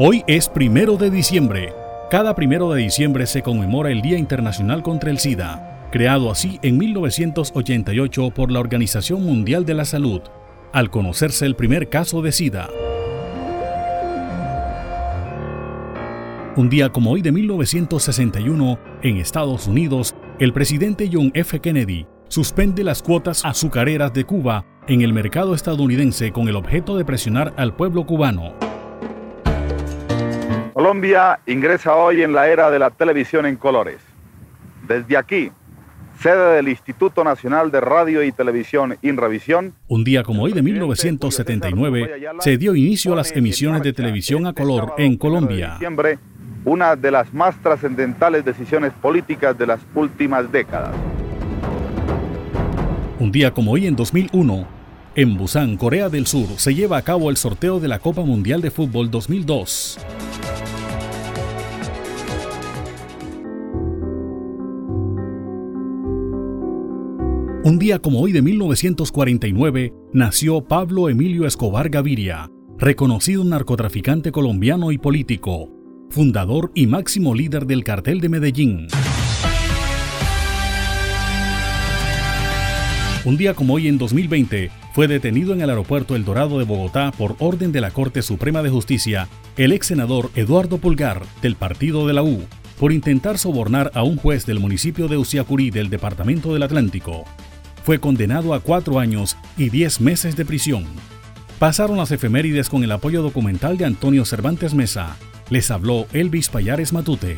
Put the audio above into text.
Hoy es primero de diciembre. Cada primero de diciembre se conmemora el Día Internacional contra el SIDA, creado así en 1988 por la Organización Mundial de la Salud, al conocerse el primer caso de SIDA. Un día como hoy de 1961, en Estados Unidos, el presidente John F. Kennedy suspende las cuotas azucareras de Cuba en el mercado estadounidense con el objeto de presionar al pueblo cubano. Colombia ingresa hoy en la era de la televisión en colores. Desde aquí, sede del Instituto Nacional de Radio y Televisión Inrevisión. Un día como hoy de 1979 se dio inicio a las emisiones de televisión a color en Colombia. Una de las más trascendentales decisiones políticas de las últimas décadas. Un día como hoy en 2001, en Busan, Corea del Sur, se lleva a cabo el sorteo de la Copa Mundial de Fútbol 2002. Un día como hoy de 1949 nació Pablo Emilio Escobar Gaviria, reconocido narcotraficante colombiano y político, fundador y máximo líder del cartel de Medellín. Un día como hoy en 2020 fue detenido en el aeropuerto El Dorado de Bogotá por orden de la Corte Suprema de Justicia el ex senador Eduardo Pulgar del partido de la U por intentar sobornar a un juez del municipio de Uciacurí del Departamento del Atlántico fue condenado a cuatro años y diez meses de prisión. Pasaron las efemérides con el apoyo documental de Antonio Cervantes Mesa. Les habló Elvis Payares Matute.